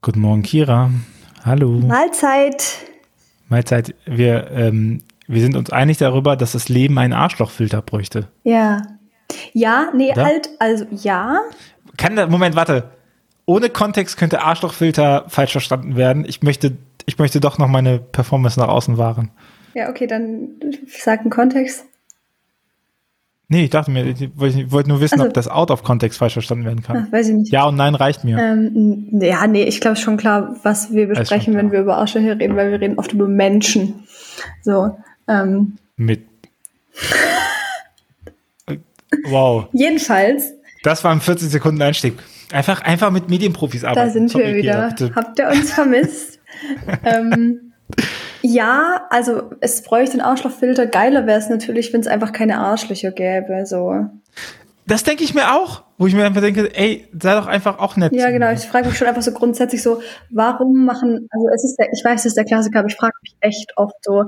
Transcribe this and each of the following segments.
Guten Morgen, Kira. Hallo. Mahlzeit. Mahlzeit. Wir, ähm, wir sind uns einig darüber, dass das Leben einen Arschlochfilter bräuchte. Ja. Ja, nee, Oder? halt, also ja. Kann da, Moment, warte. Ohne Kontext könnte Arschlochfilter falsch verstanden werden. Ich möchte, ich möchte doch noch meine Performance nach außen wahren. Ja, okay, dann sag einen Kontext. Nee, ich dachte mir, ich wollte nur wissen, Also- ob das out of Kontext falsch verstanden werden kann. Ach, weiß ich nicht. Ja und nein reicht mir. Ähm, ja, nee, ich glaube schon klar, was wir besprechen, wenn wir über Arschlöcher reden, weil wir reden oft über Menschen. So. Ähm, Mit. Wow. jedenfalls, Das war ein 40 Sekunden Einstieg. Einfach, einfach mit Medienprofis arbeiten. da sind Sorry, wir wieder. Habt ihr uns vermisst? ähm, ja, also es bräuchte einen Arschlochfilter. Geiler wäre es natürlich, wenn es einfach keine Arschlöcher gäbe. So. Das denke ich mir auch, wo ich mir einfach denke, ey, sei doch einfach auch nett. Ja, genau. Ich frage mich schon einfach so grundsätzlich so, warum machen, also es ist der, ich weiß, es ist der Klassiker, aber ich frage mich echt oft so,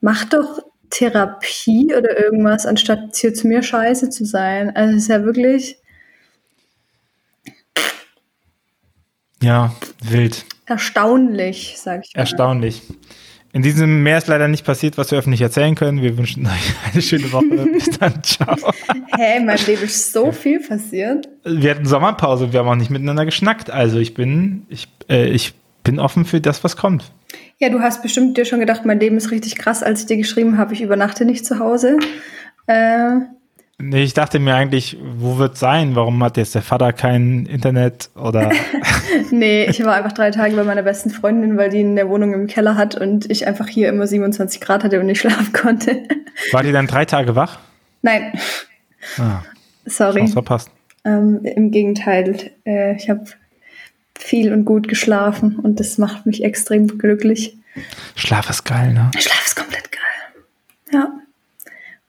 mach doch Therapie oder irgendwas, anstatt hier zu mir scheiße zu sein. Also es ist ja wirklich Ja, wild. erstaunlich, sag ich mal. Erstaunlich. In diesem mehr ist leider nicht passiert, was wir öffentlich erzählen können. Wir wünschen euch eine schöne Woche. Bis dann. Ciao. Hä, in meinem Leben ist so viel passiert. Wir hatten Sommerpause, wir haben auch nicht miteinander geschnackt. Also ich bin, ich, äh, ich bin offen für das, was kommt. Ja, du hast bestimmt dir schon gedacht, mein Leben ist richtig krass, als ich dir geschrieben habe, ich übernachte nicht zu Hause. Äh, Nee, ich dachte mir eigentlich, wo wird sein? Warum hat jetzt der Vater kein Internet oder nee, ich war einfach drei Tage bei meiner besten Freundin, weil die eine Wohnung im Keller hat und ich einfach hier immer 27 Grad hatte und nicht schlafen konnte. war die dann drei Tage wach? Nein, Ah, sorry. was verpasst. Ähm, Im Gegenteil, äh, ich habe viel und gut geschlafen und das macht mich extrem glücklich. Schlaf ist geil, ne? Schlaf ist komplett geil. Ja.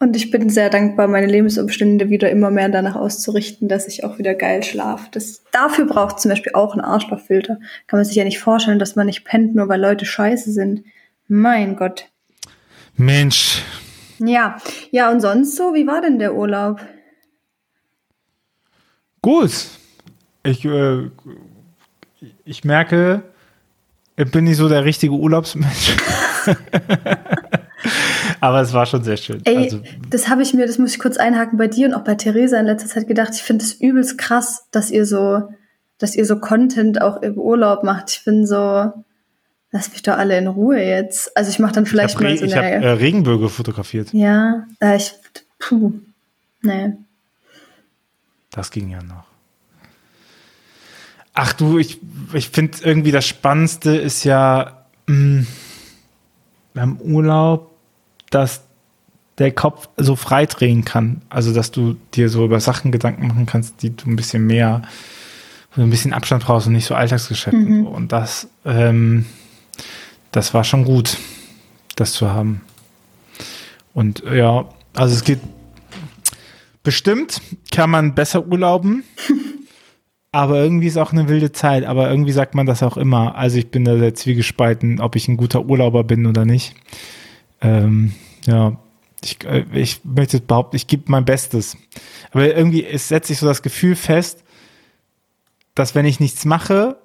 Und ich bin sehr dankbar, meine Lebensumstände wieder immer mehr danach auszurichten, dass ich auch wieder geil schlafe. Das, dafür braucht zum Beispiel auch einen Arschlochfilter. Kann man sich ja nicht vorstellen, dass man nicht pennt, nur weil Leute scheiße sind. Mein Gott. Mensch, Ja, ja, und sonst so, wie war denn der Urlaub? gut. Ich, äh, ich merke, ich bin nicht so der richtige Urlaubsmensch. Aber es war schon sehr schön. Ey, also, das habe ich mir, das muss ich kurz einhaken, bei dir und auch bei Theresa in letzter Zeit gedacht. Ich finde es übelst krass, dass ihr so, dass ihr so Content auch im Urlaub macht. Ich bin so, lasst mich doch alle in Ruhe jetzt. Also ich mache dann ich vielleicht habe mal so ich hab, eine, äh, Regenbögen fotografiert. ja, äh, ich, puh, nee. Das ging ja noch. Ach du, ich, ich finde irgendwie das Spannendste ist ja mh, beim Urlaub, dass der Kopf so frei drehen kann. Also, dass du dir so über Sachen Gedanken machen kannst, die du ein bisschen mehr, du ein bisschen Abstand brauchst und nicht so Alltagsgeschäft. Und, so. und das, ähm, das war schon gut, das zu haben. Und ja, also es geht bestimmt, kann man besser urlauben. Aber irgendwie ist auch eine wilde Zeit. Aber irgendwie sagt man das auch immer. Also ich bin da sehr zwiegespalten, ob ich ein guter Urlauber bin oder nicht. Ähm, ja, ich, äh, ich möchte behaupten, ich gebe mein Bestes. Aber irgendwie es setzt sich so das Gefühl fest, dass wenn ich nichts mache,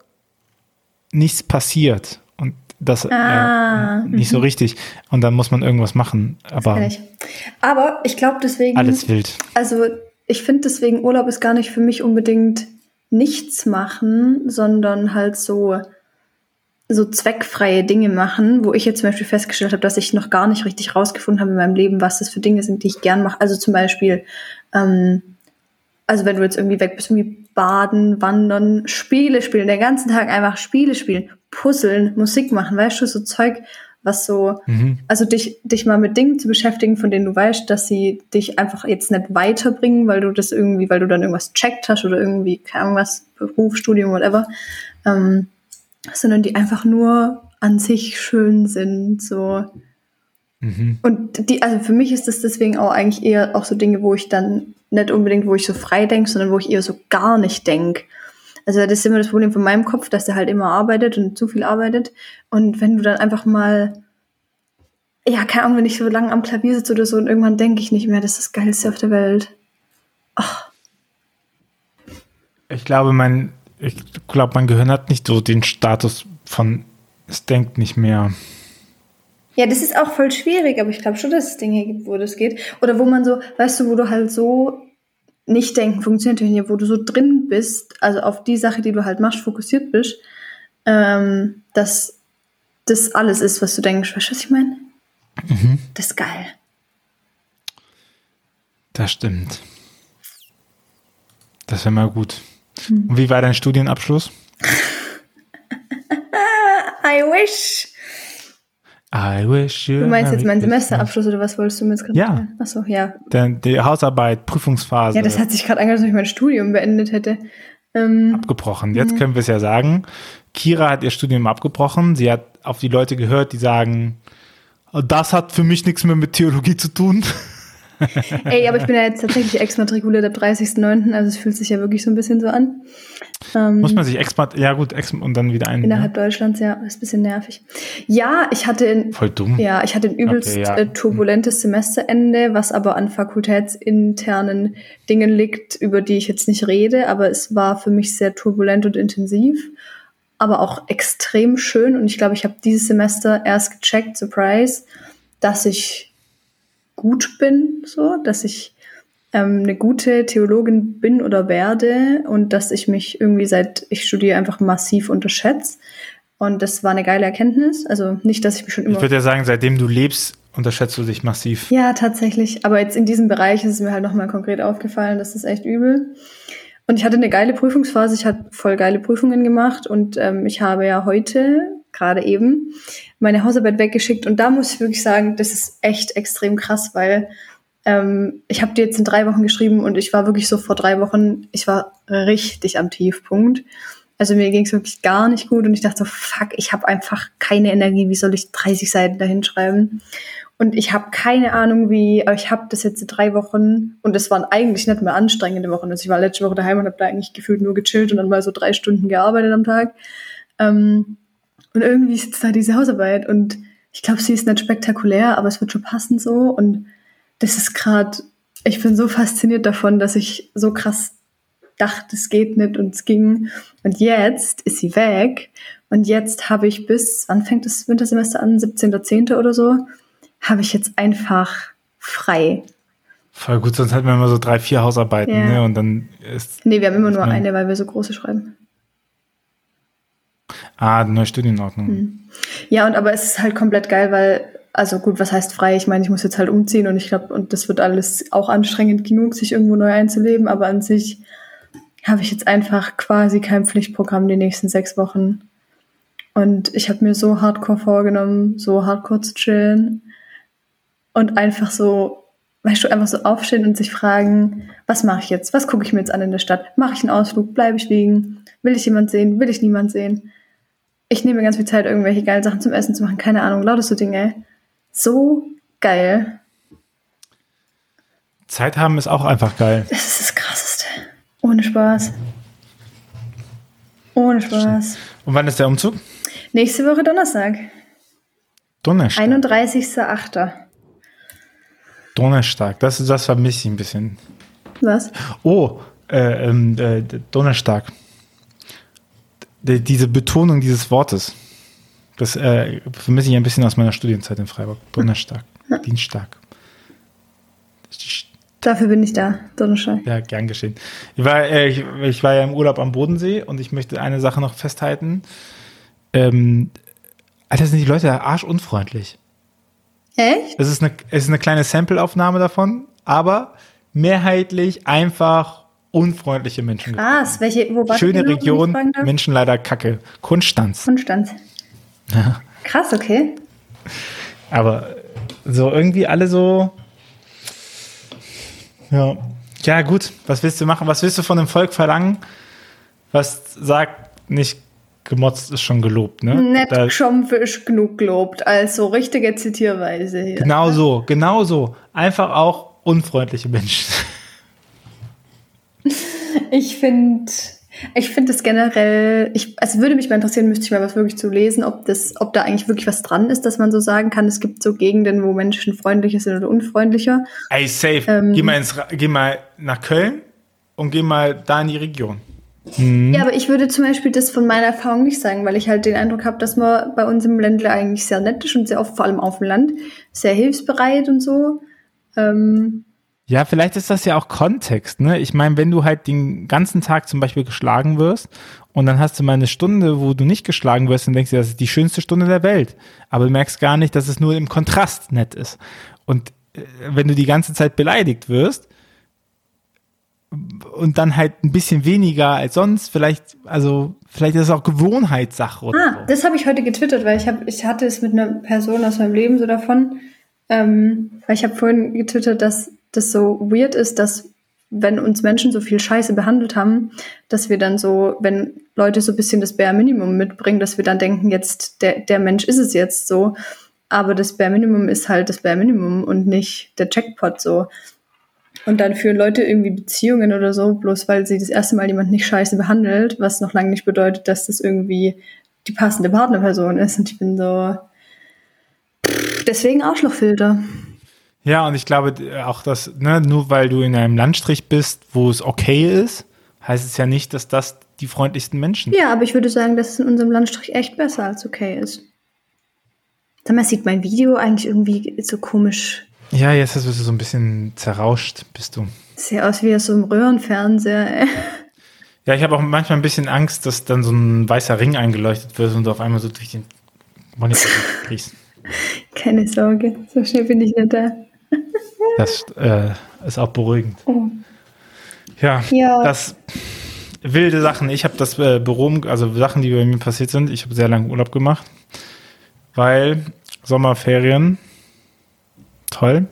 nichts passiert. Und das Ah, äh, nicht so richtig. Und dann muss man irgendwas machen. Aber ich. Aber ich glaube deswegen, alles wild. also ich finde deswegen Urlaub ist gar nicht für mich unbedingt nichts machen, sondern halt so so zweckfreie Dinge machen, wo ich jetzt zum Beispiel festgestellt habe, dass ich noch gar nicht richtig rausgefunden habe in meinem Leben, was das für Dinge sind, die ich gern mache. Also zum Beispiel, ähm, also wenn du jetzt irgendwie weg bist, irgendwie baden, wandern, Spiele spielen, den ganzen Tag einfach Spiele spielen, puzzeln, Musik machen, weißt du, so Zeug, was so, Mhm. also dich, dich mal mit Dingen zu beschäftigen, von denen du weißt, dass sie dich einfach jetzt nicht weiterbringen, weil du das irgendwie, weil du dann irgendwas checkt hast oder irgendwie, keine Ahnung was, Beruf, Studium, whatever, ähm, sondern die einfach nur an sich schön sind, so. Mhm. Und die, also für mich ist das deswegen auch eigentlich eher auch so Dinge, wo ich dann nicht unbedingt, wo ich so frei denke, sondern wo ich eher so gar nicht denke. Also das ist immer das Problem von meinem Kopf, dass der halt immer arbeitet und zu viel arbeitet. Und wenn du dann einfach mal, ja, keine Ahnung, wenn ich so lange am Klavier sitze oder so und irgendwann denke ich nicht mehr, das ist das Geilste auf der Welt. Ich glaube, mein, ich glaube, mein Gehirn hat nicht so den Status von, es denkt nicht mehr. Ja, das ist auch voll schwierig, aber ich glaube schon, dass es Dinge gibt, wo das geht. Oder wo man so, weißt du, wo du halt so nicht denken funktioniert wo du so drin bist, also auf die Sache, die du halt machst, fokussiert bist, ähm, dass das alles ist, was du denkst. Weißt du, was ich meine? Mhm. Das ist geil. Das stimmt. Das wäre mal gut. Mhm. Und wie war dein Studienabschluss? I wish. I wish you. Du meinst jetzt meinen Semesterabschluss oder was wolltest du mir jetzt gerade Ja. Sagen? Achso, ja. Denn die Hausarbeit, Prüfungsphase. Ja, das hat sich gerade angehört, als ich mein Studium beendet hätte. Ähm, abgebrochen. Jetzt ja. können wir es ja sagen. Kira hat ihr Studium abgebrochen. Sie hat auf die Leute gehört, die sagen, das hat für mich nichts mehr mit Theologie zu tun. Ey, aber ich bin ja jetzt tatsächlich exmatrikuliert ab 30.09., also es fühlt sich ja wirklich so ein bisschen so an. Ähm, Muss man sich expat, ja gut, ex und dann wieder ein. Innerhalb ja. Deutschlands, ja, ist ein bisschen nervig. Ja, ich hatte in, Voll dumm. Ja, ich hatte ein übelst okay, ja. Äh, turbulentes Semesterende, was aber an fakultätsinternen Dingen liegt, über die ich jetzt nicht rede, aber es war für mich sehr turbulent und intensiv, aber auch extrem schön und ich glaube, ich habe dieses Semester erst gecheckt, Surprise, dass ich gut bin, so, dass ich ähm, eine gute Theologin bin oder werde und dass ich mich irgendwie seit ich studiere einfach massiv unterschätze. Und das war eine geile Erkenntnis. Also nicht, dass ich mich schon immer. Ich würde ja sagen, seitdem du lebst, unterschätzt du dich massiv. Ja, tatsächlich. Aber jetzt in diesem Bereich ist es mir halt nochmal konkret aufgefallen, das ist echt übel. Und ich hatte eine geile Prüfungsphase, ich hatte voll geile Prüfungen gemacht und ähm, ich habe ja heute gerade eben meine Hausarbeit weggeschickt und da muss ich wirklich sagen, das ist echt extrem krass, weil ähm, ich habe die jetzt in drei Wochen geschrieben und ich war wirklich so vor drei Wochen, ich war richtig am Tiefpunkt. Also mir ging es wirklich gar nicht gut und ich dachte so, fuck, ich habe einfach keine Energie, wie soll ich 30 Seiten dahin schreiben? Und ich habe keine Ahnung, wie, aber ich habe das jetzt in drei Wochen und es waren eigentlich nicht mehr anstrengende Wochen. Also ich war letzte Woche daheim und habe da eigentlich gefühlt nur gechillt und dann mal so drei Stunden gearbeitet am Tag. Ähm, und irgendwie sitzt da diese Hausarbeit und ich glaube, sie ist nicht spektakulär, aber es wird schon passend so. Und das ist gerade, ich bin so fasziniert davon, dass ich so krass dachte, es geht nicht und es ging. Und jetzt ist sie weg. Und jetzt habe ich bis, wann fängt das Wintersemester an? 17.10. oder so, habe ich jetzt einfach frei. Voll gut, sonst hätten wir immer so drei, vier Hausarbeiten, ja. ne? Und dann ist. Nee, wir haben immer nur eine, weil wir so große schreiben. Ah, neue Studienordnung. Hm. Ja, und aber es ist halt komplett geil, weil, also gut, was heißt frei? Ich meine, ich muss jetzt halt umziehen und ich glaube, und das wird alles auch anstrengend genug, sich irgendwo neu einzuleben, aber an sich habe ich jetzt einfach quasi kein Pflichtprogramm die nächsten sechs Wochen. Und ich habe mir so hardcore vorgenommen, so hardcore zu chillen und einfach so, weißt du, einfach so aufstehen und sich fragen, was mache ich jetzt? Was gucke ich mir jetzt an in der Stadt? Mache ich einen Ausflug? Bleibe ich liegen? Will ich jemand sehen? Will ich niemand sehen? Ich nehme ganz viel Zeit, irgendwelche geilen Sachen zum Essen zu machen. Keine Ahnung, lautest du Dinge. So geil. Zeit haben ist auch einfach geil. Das ist das Krasseste. Ohne Spaß. Ohne Spaß. Und wann ist der Umzug? Nächste Woche Donnerstag. Donnerstag. 31.08. Donnerstag, das, das vermisse ich ein bisschen. Was? Oh, äh, ähm, äh, Donnerstag. Diese Betonung dieses Wortes. Das äh, vermisse ich ein bisschen aus meiner Studienzeit in Freiburg. Donnerstag, ja. Dienstag. Dafür bin ich da, Donnerstag. Ja, gern geschehen. Ich war, äh, ich, ich, war ja im Urlaub am Bodensee und ich möchte eine Sache noch festhalten. Ähm, Alter, sind die Leute da arschunfreundlich. Echt? Es ist eine, es ist eine kleine Sampleaufnahme davon, aber mehrheitlich einfach unfreundliche Menschen. Krass, welche, wo war Schöne Region, Menschen leider kacke. Kunststanz. Kunststanz. Ja. Krass, okay. Aber so irgendwie alle so. Ja. Ja, gut. Was willst du machen? Was willst du von dem Volk verlangen? Was sagt nicht gemotzt ist schon gelobt, ne? Nicht da, schon ist genug gelobt, also richtige Zitierweise hier. Genau so, genau so. Einfach auch unfreundliche Menschen. Ich finde, ich finde es generell, ich, also würde mich mal interessieren, müsste ich mal was wirklich zu lesen, ob das, ob da eigentlich wirklich was dran ist, dass man so sagen kann, es gibt so Gegenden, wo Menschen freundlicher sind oder unfreundlicher. Ey, safe. Ähm, geh, mal ins, geh mal nach Köln und geh mal da in die Region. Mhm. Ja, aber ich würde zum Beispiel das von meiner Erfahrung nicht sagen, weil ich halt den Eindruck habe, dass man bei uns im Ländler eigentlich sehr nett ist und sehr oft, vor allem auf dem Land, sehr hilfsbereit und so. Ähm, Ja, vielleicht ist das ja auch Kontext, ne? Ich meine, wenn du halt den ganzen Tag zum Beispiel geschlagen wirst und dann hast du mal eine Stunde, wo du nicht geschlagen wirst und denkst dir, das ist die schönste Stunde der Welt. Aber du merkst gar nicht, dass es nur im Kontrast nett ist. Und äh, wenn du die ganze Zeit beleidigt wirst und dann halt ein bisschen weniger als sonst, vielleicht, also, vielleicht ist es auch Gewohnheitssache oder ah, das habe ich heute getwittert, weil ich, hab, ich hatte es mit einer Person aus meinem Leben so davon. Ähm, weil ich habe vorhin getwittert, dass das so weird ist, dass wenn uns Menschen so viel Scheiße behandelt haben, dass wir dann so, wenn Leute so ein bisschen das Bare Minimum mitbringen, dass wir dann denken, jetzt der, der Mensch ist es jetzt so. Aber das Bare Minimum ist halt das Bare Minimum und nicht der Jackpot so. Und dann führen Leute irgendwie Beziehungen oder so, bloß weil sie das erste Mal jemand nicht scheiße behandelt, was noch lange nicht bedeutet, dass das irgendwie die passende Partnerperson ist. Und ich bin so. Deswegen Arschlochfilter. Ja, und ich glaube auch, dass, ne, nur weil du in einem Landstrich bist, wo es okay ist, heißt es ja nicht, dass das die freundlichsten Menschen sind. Ja, aber ich würde sagen, dass es in unserem Landstrich echt besser als okay ist. Sag mal, sieht mein Video eigentlich irgendwie so komisch. Ja, jetzt bist du so ein bisschen zerrauscht, bist du. Sieht aus wie aus so einem Röhrenfernseher, ey. Ja, ich habe auch manchmal ein bisschen Angst, dass dann so ein weißer Ring eingeleuchtet wird und du auf einmal so durch den Monitor kriegst. Keine Sorge, so schnell bin ich nicht da. Das äh, ist auch beruhigend. Oh. Ja, Ja. das wilde Sachen. Ich habe das äh, Büro, also Sachen, die bei mir passiert sind. Ich habe sehr lange Urlaub gemacht, weil Sommerferien, toll.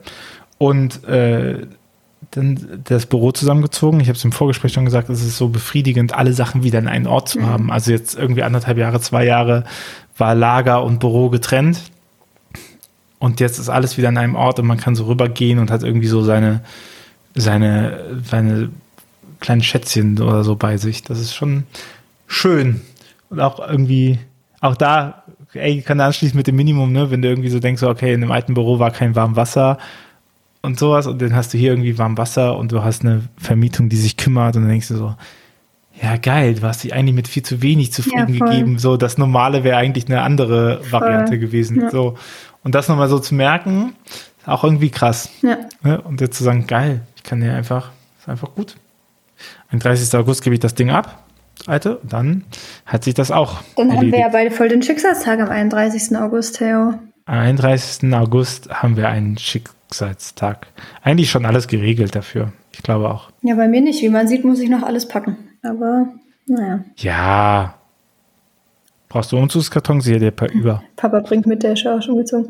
Und äh, dann das Büro zusammengezogen. Ich habe es im Vorgespräch schon gesagt, es ist so befriedigend, alle Sachen wieder an einen Ort zu Mhm. haben. Also jetzt irgendwie anderthalb Jahre, zwei Jahre war Lager und Büro getrennt. Und jetzt ist alles wieder an einem Ort und man kann so rübergehen und hat irgendwie so seine, seine, seine kleinen Schätzchen oder so bei sich. Das ist schon schön. Und auch irgendwie, auch da, ey, kann anschließen mit dem Minimum, ne? Wenn du irgendwie so denkst, so, okay, in dem alten Büro war kein warm Wasser und sowas und dann hast du hier irgendwie warm Wasser und du hast eine Vermietung, die sich kümmert und dann denkst du so, ja geil, du hast dich eigentlich mit viel zu wenig zufrieden Ja, voll. gegeben. So, das Normale wäre eigentlich eine andere Variante gewesen. Ja. So. Und das nochmal so zu merken, ist auch irgendwie krass. Ja. Ne? Und jetzt zu sagen, geil, ich kann ja einfach, ist einfach gut. Am 30. August gebe ich das Ding ab, Alte, und dann hat sich das auch Dann haben wir erledigt. ja beide voll den Schicksalstag am 31. August, Theo. Am 31. August haben wir einen Schicksalstag. Eigentlich schon alles geregelt dafür. Ich glaube auch. Ja, bei mir nicht. Wie man sieht, muss ich noch alles packen. Aber, naja. Ja. Brauchst du Umzugskartons? Hier der paar über. Papa bringt mit, der ist ja auch schon gezogen.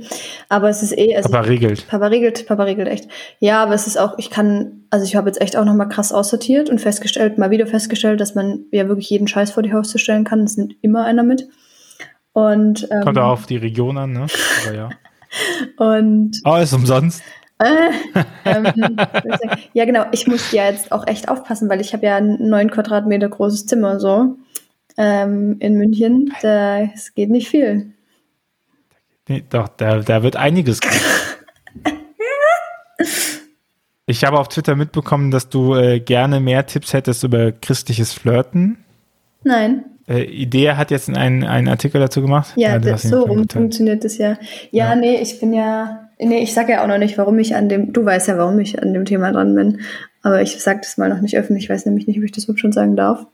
Aber es ist eh, also Aber regelt. Papa regelt, Papa regelt echt. Ja, aber es ist auch, ich kann, also ich habe jetzt echt auch nochmal krass aussortiert und festgestellt, mal wieder festgestellt, dass man ja wirklich jeden Scheiß vor die Haustür stellen kann. Es nimmt immer einer mit. Und, ähm, Kommt auch auf die Region an, ne? Aber ja. und Oh, ist umsonst. ähm, ja, genau, ich muss ja jetzt auch echt aufpassen, weil ich habe ja ein neun Quadratmeter großes Zimmer so ähm, in München. Da, es geht nicht viel. Nee, doch, da, da wird einiges gehen. Ich habe auf Twitter mitbekommen, dass du äh, gerne mehr Tipps hättest über christliches Flirten. Nein. Äh, Idee hat jetzt einen, einen Artikel dazu gemacht. Ja, du das, so rum funktioniert das ja. ja. Ja. nee, ich bin ja, nee, ich sage ja auch noch nicht, warum ich an dem, du weißt ja, warum ich an dem Thema dran bin, aber ich sage das mal noch nicht öffentlich, ich weiß nämlich nicht, ob ich das überhaupt schon sagen darf.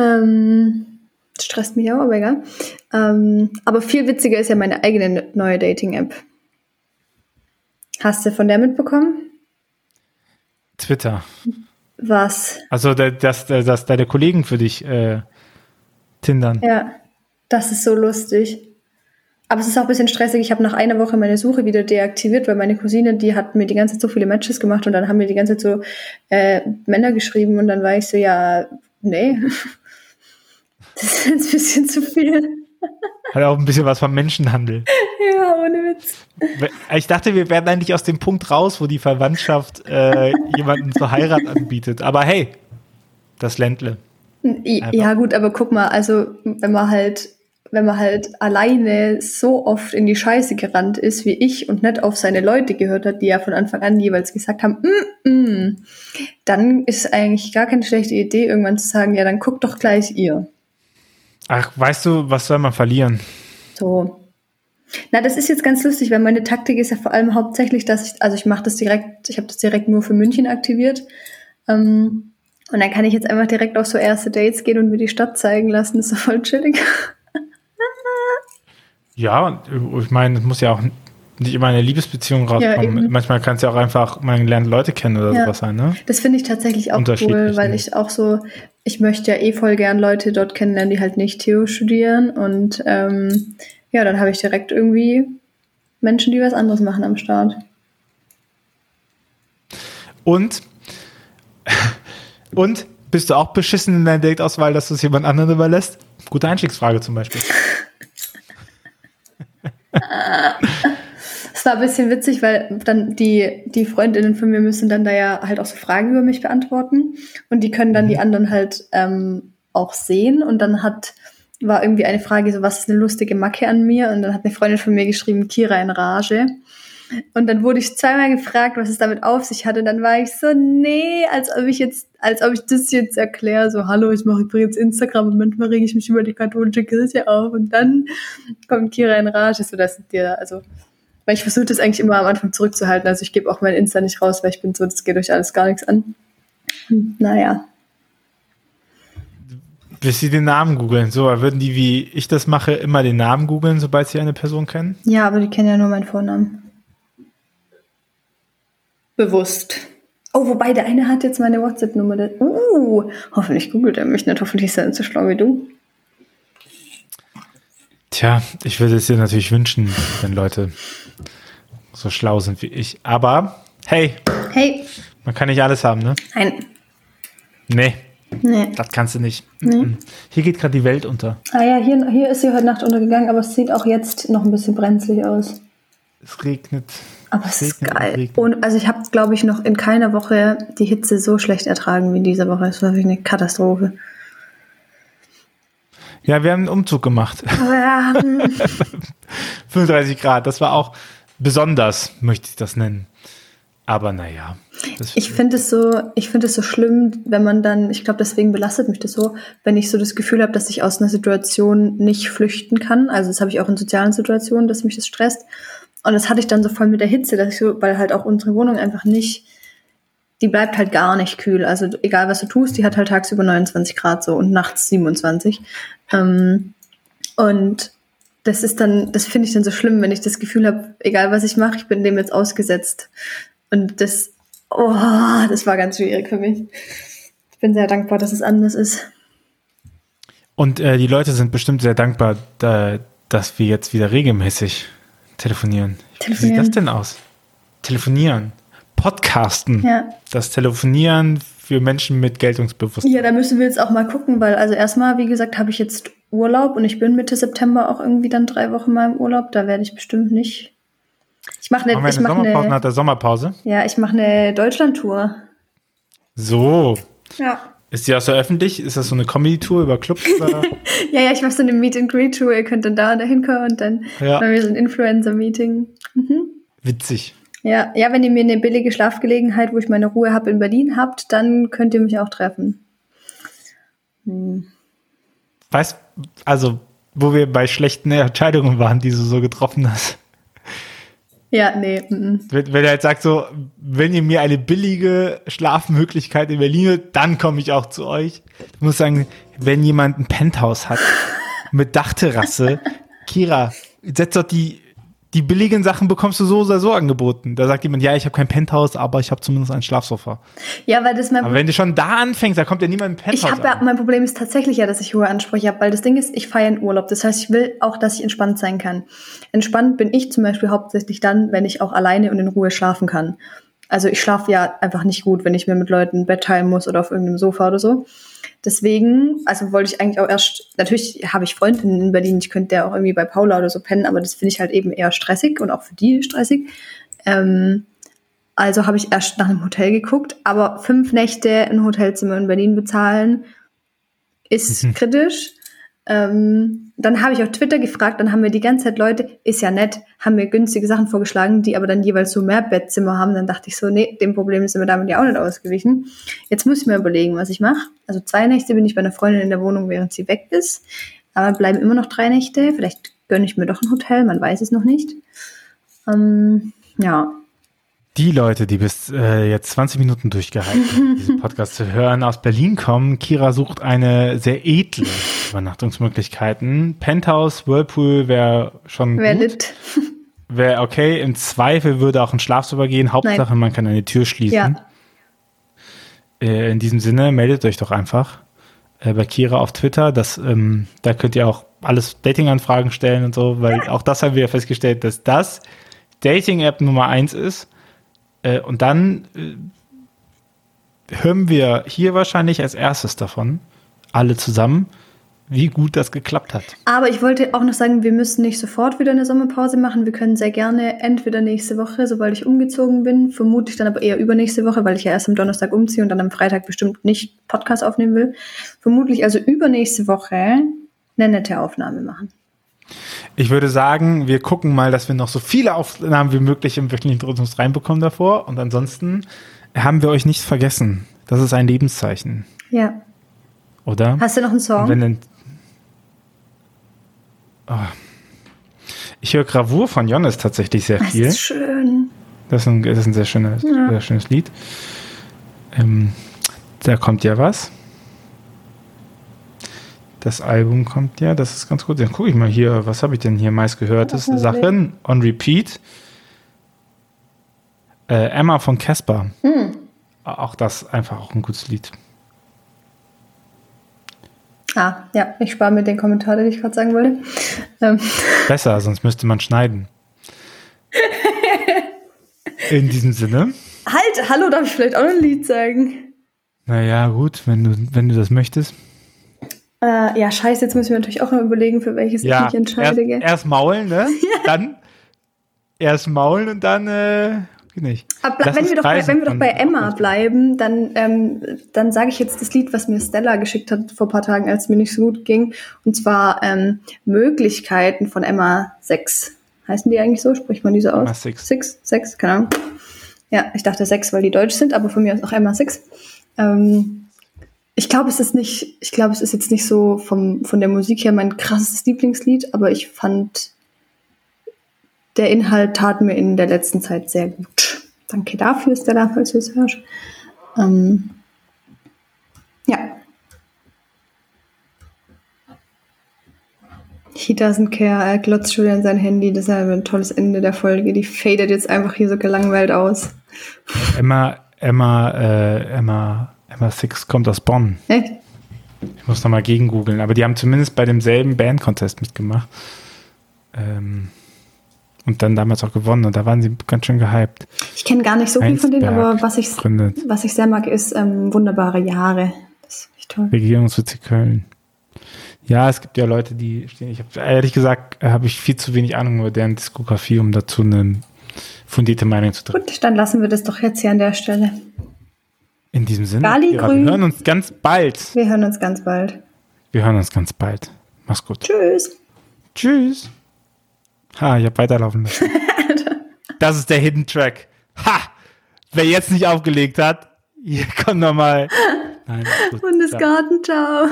Ähm, stresst mich auch, aber egal. Ähm, aber viel witziger ist ja meine eigene neue Dating-App. Hast du von der mitbekommen? Twitter. Was? Also, da- dass, dass, dass deine Kollegen für dich äh, tindern. Ja, das ist so lustig. Aber es ist auch ein bisschen stressig. Ich habe nach einer Woche meine Suche wieder deaktiviert, weil meine Cousine, die hat mir die ganze Zeit so viele Matches gemacht und dann haben mir die ganze Zeit so äh, Männer geschrieben und dann war ich so, ja, nee. Das ist ein bisschen zu viel. Hat auch ein bisschen was vom Menschenhandel. Ja, ohne Witz. Ich dachte, wir werden eigentlich aus dem Punkt raus, wo die Verwandtschaft äh, jemanden zur Heirat anbietet. Aber hey, das Ländle. I- Ja, gut, aber guck mal, also wenn man halt wenn man halt alleine so oft in die Scheiße gerannt ist wie ich und nicht auf seine Leute gehört hat, die ja von Anfang an jeweils gesagt haben, mm, mm, dann ist eigentlich gar keine schlechte Idee, irgendwann zu sagen, ja, dann guckt doch gleich ihr. Ach, weißt du, was soll man verlieren? So. Na, das ist jetzt ganz lustig, weil meine Taktik ist ja vor allem hauptsächlich, dass ich, also ich mache das direkt, ich habe das direkt nur für München aktiviert. Ähm, und dann kann ich jetzt einfach direkt auf so erste Dates gehen und mir die Stadt zeigen lassen. Das ist doch voll chillig. Ja, ich meine, es muss ja auch nicht immer eine Liebesbeziehung rauskommen. Ja, Manchmal kann es ja auch einfach, man lernt Leute kennen oder ja. sowas sein, ne? Das finde ich tatsächlich auch cool, weil ich auch so, ich möchte ja eh voll gern Leute dort kennenlernen, die halt nicht Theo studieren. Und ähm, ja, dann habe ich direkt irgendwie Menschen, die was anderes machen am Start. Und, und bist du auch beschissen in deiner Dateauswahl, dass du es jemand anderen überlässt? Gute Einstiegsfrage zum Beispiel. Es war ein bisschen witzig, weil dann die, die Freundinnen von mir müssen dann da ja halt auch so Fragen über mich beantworten und die können dann die mhm. anderen halt ähm, auch sehen und dann hat war irgendwie eine Frage so, was ist eine lustige Macke an mir? Und dann hat eine Freundin von mir geschrieben, Kira in Rage. Und dann wurde ich zweimal gefragt, was es damit auf sich hatte. Und dann war ich so, nee, als ob ich jetzt, als ob ich das jetzt erkläre, so, hallo, ich mache übrigens Instagram und manchmal rege ich mich über die katholische Kirche auf. Und dann kommt Kira in Rage, so dass dir, also, weil ich versuche das eigentlich immer am Anfang zurückzuhalten. Also ich gebe auch mein Insta nicht raus, weil ich bin so, das geht euch alles gar nichts an. Naja. Bis sie den Namen googeln. So, würden die, wie ich das mache, immer den Namen googeln, sobald sie eine Person kennen? Ja, aber die kennen ja nur meinen Vornamen bewusst. Oh, wobei der eine hat jetzt meine WhatsApp-Nummer. Uh, hoffentlich googelt er mich nicht. Hoffentlich ist er nicht so schlau wie du. Tja, ich würde es dir natürlich wünschen, wenn Leute so schlau sind wie ich. Aber hey, hey, man kann nicht alles haben, ne? Nein. Nee. Nee. Das kannst du nicht. Nee. Hier geht gerade die Welt unter. Ah ja, hier, hier ist sie heute Nacht untergegangen, aber es sieht auch jetzt noch ein bisschen brenzlig aus. Es regnet. Aber es ist geil. Und also ich habe, glaube ich, noch in keiner Woche die Hitze so schlecht ertragen wie in dieser Woche. Es war wirklich eine Katastrophe. Ja, wir haben einen Umzug gemacht. Ja. 35 Grad, das war auch besonders, möchte ich das nennen. Aber naja. Ich finde es so, ich finde es so schlimm, wenn man dann, ich glaube, deswegen belastet mich das so, wenn ich so das Gefühl habe, dass ich aus einer Situation nicht flüchten kann. Also das habe ich auch in sozialen Situationen, dass mich das stresst. Und das hatte ich dann so voll mit der Hitze, dass ich so, weil halt auch unsere Wohnung einfach nicht, die bleibt halt gar nicht kühl. Also egal was du tust, die hat halt tagsüber 29 Grad so und nachts 27. Ähm, und das ist dann, das finde ich dann so schlimm, wenn ich das Gefühl habe, egal was ich mache, ich bin dem jetzt ausgesetzt. Und das, oh, das war ganz schwierig für mich. Ich bin sehr dankbar, dass es anders ist. Und äh, die Leute sind bestimmt sehr dankbar, da, dass wir jetzt wieder regelmäßig Telefonieren. Telefonieren. Wie sieht das denn aus? Telefonieren. Podcasten. Ja. Das Telefonieren für Menschen mit Geltungsbewusstsein. Ja, da müssen wir jetzt auch mal gucken, weil also erstmal, wie gesagt, habe ich jetzt Urlaub und ich bin Mitte September auch irgendwie dann drei Wochen mal im Urlaub. Da werde ich bestimmt nicht. Ich mache eine, Machen wir eine Sommerpause eine, nach der Sommerpause. Ja, ich mache eine Deutschland-Tour. So. Ja. Ist die auch so öffentlich? Ist das so eine Comedy-Tour über Clubs? ja, ja, ich mache so eine Meet-and-Greet-Tour. Ihr könnt dann da und da hinkommen und dann ja. machen wir so ein Influencer-Meeting. Mhm. Witzig. Ja, ja, wenn ihr mir eine billige Schlafgelegenheit, wo ich meine Ruhe habe, in Berlin habt, dann könnt ihr mich auch treffen. Hm. Weißt, also, wo wir bei schlechten Entscheidungen waren, die du so getroffen hast. Ja, nee. M -m. Wenn, wenn er halt sagt so, wenn ihr mir eine billige Schlafmöglichkeit in Berlin, dann komme ich auch zu euch. Ich muss sagen, wenn jemand ein Penthouse hat mit Dachterrasse, Kira, setz doch die die billigen Sachen bekommst du so oder so angeboten. Da sagt jemand, ja, ich habe kein Penthouse, aber ich habe zumindest ein Schlafsofa. Ja, weil das mein Aber wenn du schon da anfängst, da kommt ja niemand ein Penthouse. Ich habe ja, mein Problem ist tatsächlich ja, dass ich hohe Ansprüche habe, weil das Ding ist, ich feiere einen Urlaub. Das heißt, ich will auch, dass ich entspannt sein kann. Entspannt bin ich zum Beispiel hauptsächlich dann, wenn ich auch alleine und in Ruhe schlafen kann. Also ich schlafe ja einfach nicht gut, wenn ich mir mit Leuten ein Bett teilen muss oder auf irgendeinem Sofa oder so. Deswegen, also wollte ich eigentlich auch erst, natürlich habe ich Freundinnen in Berlin, ich könnte ja auch irgendwie bei Paula oder so pennen, aber das finde ich halt eben eher stressig und auch für die stressig. Ähm, also habe ich erst nach einem Hotel geguckt, aber fünf Nächte ein Hotelzimmer in Berlin bezahlen ist mhm. kritisch. Ähm, dann habe ich auf Twitter gefragt, dann haben mir die ganze Zeit Leute, ist ja nett, haben mir günstige Sachen vorgeschlagen, die aber dann jeweils so mehr Bettzimmer haben. Dann dachte ich so, nee, dem Problem sind wir damit ja auch nicht ausgewichen. Jetzt muss ich mir überlegen, was ich mache. Also zwei Nächte bin ich bei einer Freundin in der Wohnung, während sie weg ist. Aber bleiben immer noch drei Nächte. Vielleicht gönne ich mir doch ein Hotel, man weiß es noch nicht. Ähm, ja, die Leute, die bis äh, jetzt 20 Minuten durchgehalten haben, diesen Podcast zu hören, aus Berlin kommen, Kira sucht eine sehr edle Übernachtungsmöglichkeiten. Penthouse, Whirlpool wäre schon wer gut. lit? Wäre okay. Im Zweifel würde auch ein Schlafzimmer gehen. Hauptsache, man kann eine Tür schließen. Ja. Äh, in diesem Sinne, meldet euch doch einfach äh, bei Kira auf Twitter. Das, ähm, da könnt ihr auch alles Dating-Anfragen stellen und so, weil auch das haben wir festgestellt, dass das Dating-App Nummer eins ist. Äh, und dann äh, hören wir hier wahrscheinlich als erstes davon, alle zusammen, wie gut das geklappt hat. Aber ich wollte auch noch sagen, wir müssen nicht sofort wieder eine Sommerpause machen. Wir können sehr gerne entweder nächste Woche, sobald ich umgezogen bin, vermutlich dann aber eher übernächste Woche, weil ich ja erst am Donnerstag umziehe und dann am Freitag bestimmt nicht Podcast aufnehmen will. Vermutlich also übernächste Woche eine nette Aufnahme machen. Ich würde sagen, wir gucken mal, dass wir noch so viele Aufnahmen wie möglich im wöchentlichen Rhythmus reinbekommen davor. Und ansonsten haben wir euch nicht vergessen. Das ist ein Lebenszeichen, Ja. oder? Hast du noch einen Song? Wenn oh. Ich höre Gravur von Jonas tatsächlich sehr das viel. ist schön. Das ist ein, das ist ein sehr, schönes, Ja. sehr schönes Lied. Ähm, da kommt ja was. Das Album kommt ja, das ist ganz gut. Dann gucke ich mal hier, was habe ich denn hier meist gehört? Das Ja, Sachen on Repeat. Äh, Emma von Casper. Hm. Auch das einfach auch ein gutes Lied. Ah, ja, ich spare mir den Kommentar, den ich gerade sagen wollte. Ähm, Besser, sonst müsste man schneiden. In diesem Sinne. halt, hallo, darf ich vielleicht auch ein Lied sagen? Naja, gut, wenn du, wenn du das möchtest. Äh, ja, scheiße, jetzt muss ich mir natürlich auch noch überlegen, für welches Ja, ich mich entscheide. erst, erst maulen, ne? Dann erst maulen und dann äh, nicht. Aber Lass wenn wir, doch bei, wenn wir doch bei Emma bleiben, dann, ähm, dann sage ich jetzt das Lied, was mir Stella geschickt hat vor ein paar Tagen, als es mir nicht so gut ging. Und zwar ähm, Möglichkeiten von Emma 6. Heißen die eigentlich so? Spricht man die so aus? Emma Six. Six, sechs, keine Ahnung. Ja, ich dachte 6, weil die deutsch sind, aber von mir aus auch Emma 6. Ähm, ich glaube, es ist nicht, ich glaube, es ist jetzt nicht so vom, von der Musik her mein krasses Lieblingslied, aber ich fand, der Inhalt tat mir in der letzten Zeit sehr gut. Danke dafür, Stella, falls du es hörst. Ähm, ja. He doesn't care. Er glotzt schon wieder in sein Handy. Das ist ein tolles Ende der Folge. Die fadet jetzt einfach hier so gelangweilt aus. Emma, Emma, äh, Emma, Emma Six kommt aus Bonn. Echt? Ich muss nochmal gegen googeln, aber die haben zumindest bei demselben Band-Contest mitgemacht. Ähm, und dann damals auch gewonnen und da waren sie ganz schön gehypt. Ich kenne gar nicht so viel von denen, aber was ich, Gründet. was ich sehr mag, ist ähm, Wunderbare Jahre. Das ist echt toll. Regierungsbezirk Köln. Ja, es gibt ja Leute, die stehen. Ich habe ehrlich gesagt, habe ich viel zu wenig Ahnung über deren Diskografie, um dazu eine fundierte Meinung zu treffen. Gut, dann lassen wir das doch jetzt hier an der Stelle. In diesem Sinne, Gali Kira, grün. wir hören uns ganz bald. Wir hören uns ganz bald. Wir hören uns ganz bald. Mach's gut. Tschüss. Tschüss. Ha, ich hab weiterlaufen lassen. das ist der Hidden Track. Ha! Wer jetzt nicht aufgelegt hat, hier kommt nochmal. Bundesgarten, ciao.